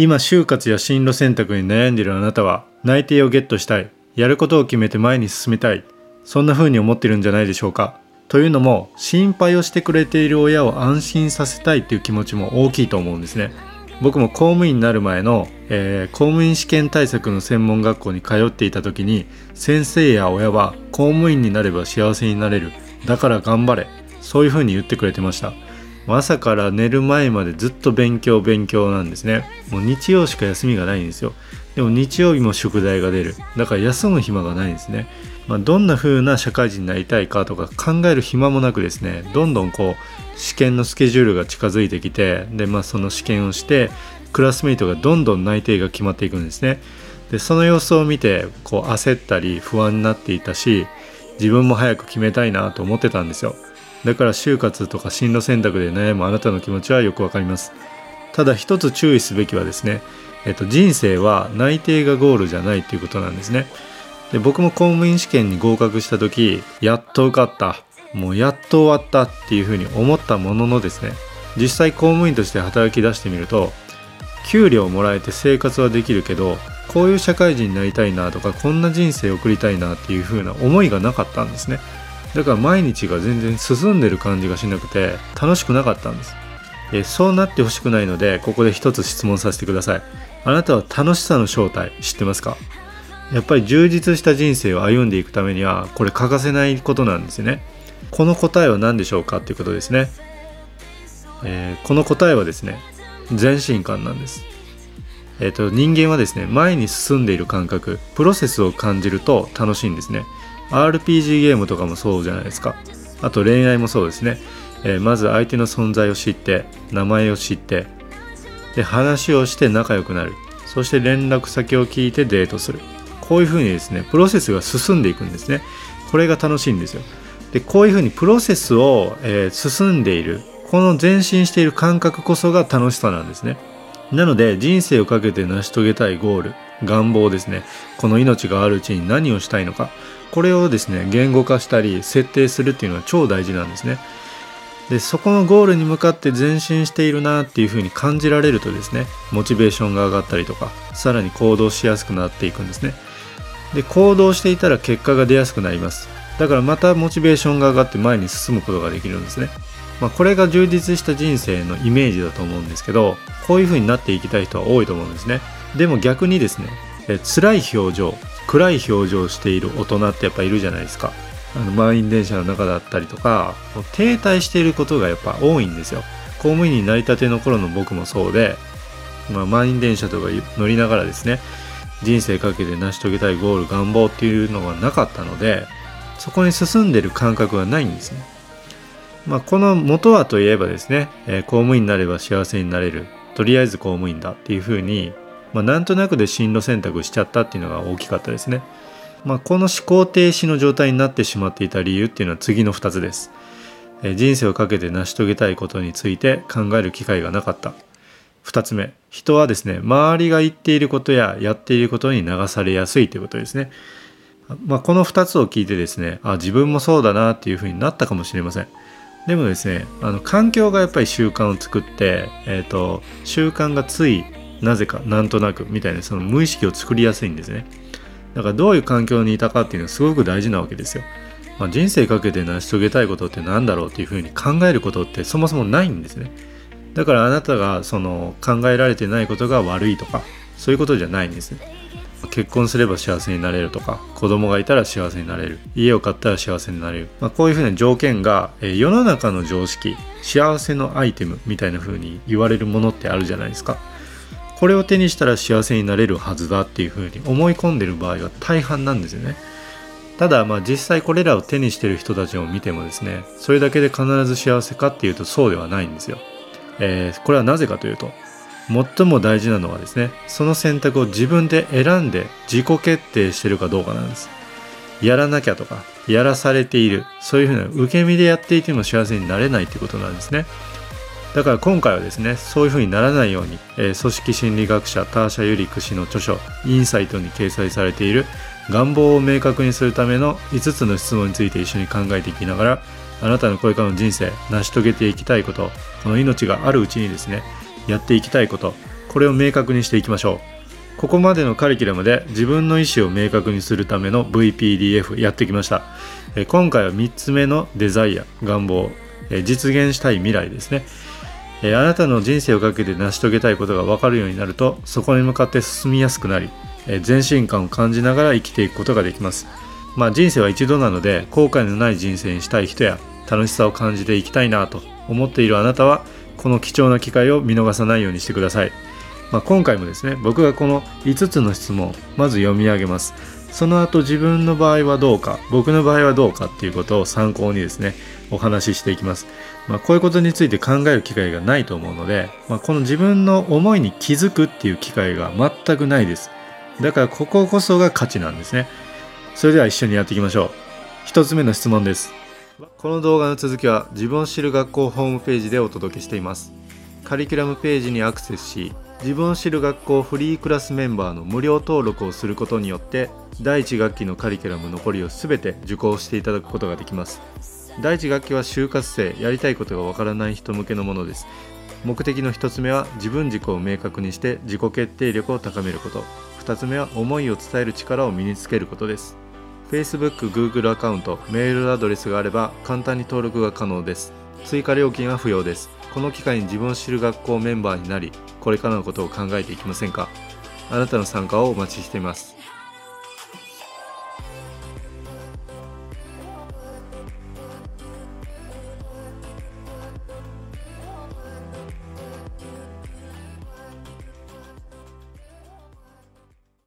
今就活や進路選択に悩んでいるあなたは内定をゲットしたい。やることを決めて前に進めたい。そんな風に思ってるんじゃないでしょうか。というのも心配をしてくれている親を安心させたいっていう気持ちも大きいと思うんですね。僕も公務員になる前の、えー、公務員試験対策の専門学校に通っていた時に先生や親は公務員になれば幸せになれる。だから頑張れ。そういう風に言ってくれてました。朝から寝る前までずっと勉強勉強なんですね。もう日曜しか休みがないんですよ。でも日曜日も宿題が出る。だから休む暇がないんですね、まあ、どんな風な社会人になりたいかとか考える暇もなくですねどんどんこう試験のスケジュールが近づいてきてで、まあ、その試験をしてクラスメイトがどんどん内定が決まっていくんですね。でその様子を見てこう焦ったり不安になっていたし自分も早く決めたいなと思ってたんですよ。だから就活とか進路選択で悩むあなたの気持ちはよくわかります。ただ一つ注意すべきはですね、えっと、人生は内定がゴールじゃないということなんですね。で僕も公務員試験に合格した時やっと受かったもうやっと終わったっていうふうに思ったもののですね実際公務員として働き出してみると給料をもらえて生活はできるけどこういう社会人になりたいなとかこんな人生を送りたいなっていう風な思いがなかったんですね。だから毎日が全然進んでる感じがしなくて楽しくなかったんです。えそうなってほしくないのでここで一つ質問させてください。あなたは楽しさの正体知ってますか？やっぱり充実した人生を歩んでいくためにはこれ欠かせないことなんですよね。この答えは何でしょうかっていうことですね、えー、この答えはですね全身感なんです。えーと人間はですね前に進んでいる感覚プロセスを感じると楽しいんですね。RPG ゲームとかもそうじゃないですか。あと恋愛もそうですね、えー、まず相手の存在を知って名前を知ってで話をして仲良くなる。そして連絡先を聞いてデートする。こういうふうにですねプロセスが進んでいくんですね。これが楽しいんですよ。でこういうふうにプロセスを、えー、進んでいる。この前進している感覚こそが楽しさなんですね。なので人生をかけて成し遂げたいゴール。願望ですね。この命があるうちに何をしたいのか。これをですね言語化したり設定するっていうのは超大事なんですね。でそこのゴールに向かって前進しているなっていうふうに感じられるとですねモチベーションが上がったりとかさらに行動しやすくなっていくんですね。で行動していたら結果が出やすくなります。だからまたモチベーションが上がって前に進むことができるんですね。まあ、これが充実した人生のイメージだと思うんですけどこういう風になっていきたい人は多いと思うんですね。でも逆にですねえ辛い表情暗い表情をしている大人ってやっぱいるじゃないですか。あの満員電車の中だったりとか停滞していることがやっぱ多いんですよ。公務員になりたての頃の僕もそうで、まあ、満員電車とか乗りながらですね人生かけて成し遂げたいゴール願望っていうのがなかったのでそこに進んでる感覚がないんですね、まあ、この元はといえばですね、えー、公務員になれば幸せになれる。とりあえず公務員だっていうふうにまあ、なんとなくで進路選択しちゃったっていうのが大きかったですね。まあ、この思考停止の状態になってしまっていた理由っていうのは次の2つです。え人生をかけて成し遂げたいことについて考える機会がなかった。2つ目、人はですね、周りが言っていることややっていることに流されやすいということですね。まあ、この2つを聞いてですね、あ、自分もそうだなっていうふうになったかもしれません。でもですね、あの環境がやっぱり習慣を作って、えーと習慣がついなぜかなんとなくみたいなその無意識を作りやすいんですね。だからどういう環境にいたかっていうのはすごく大事なわけですよ、まあ、人生かけて成し遂げたいことって何だろうっていうふうに考えることってそもそもないんですね。だからあなたがその考えられてないことが悪いとかそういうことじゃないんです結婚すれば幸せになれるとか子供がいたら幸せになれる家を買ったら幸せになれる、まあ、こういうふうな条件が、え世の中の常識幸せのアイテムみたいな風に言われるものってあるじゃないですか。これを手にしたら幸せになれるはずだっていうふうに思い込んでる場合は大半なんですよね。ただまあ実際これらを手にしてる人たちを見てもですねそれだけで必ず幸せかっていうとそうではないんですよ、えー、これはなぜかというと最も大事なのはですねその選択を自分で選んで自己決定してるかどうかなんです。やらなきゃとかやらされているそういうふうな受け身でやっていても幸せになれないってことなんですね。だから今回はですねそういうふうにならないように、えー、組織心理学者ターシャ・ユリック氏の著書「インサイト」に掲載されている願望を明確にするための5つの質問について一緒に考えていきながらあなたのこれからの人生成し遂げていきたいことこの命があるうちにですねやっていきたいことこれを明確にしていきましょう。ここまでのカリキュラムで自分の意思を明確にするための VPDF やってきました。今回は3つ目のデザイア願望実現したい未来ですね。あなたの人生をかけて成し遂げたいことが分かるようになるとそこに向かって進みやすくなり前進感を感じながら生きていくことができます。まあ人生は一度なので後悔のない人生にしたい人や楽しさを感じていきたいなと思っているあなたはこの貴重な機会を見逃さないようにしてください。まあ、今回もですね僕がこの5つの質問をまず読み上げます。その後自分の場合はどうか僕の場合はどうかっていうことを参考にですねお話ししていきます、まあ、こういうことについて考える機会がないと思うので、まあ、この自分の思いに気づくっていう機会が全くないです。だからこここそが価値なんですね。それでは一緒にやっていきましょう。1つ目の質問です。この動画の続きは自分を知る学校ホームページでお届けしています。カリキュラムページにアクセスし自分を知る学校フリークラスメンバーの無料登録をすることによって第1学期のカリキュラム残りを全て受講していただくことができます。第1学期は就活生やりたいことがわからない人向けのものです。目的の1つ目は自分軸を明確にして自己決定力を高めること。2つ目は思いを伝える力を身につけることです。Facebook、Google アカウント、メールアドレスがあれば簡単に登録が可能です。追加料金は不要です。この機会に自分を知る学校メンバーになりこれからのことを考えていきませんか？あなたの参加をお待ちしています。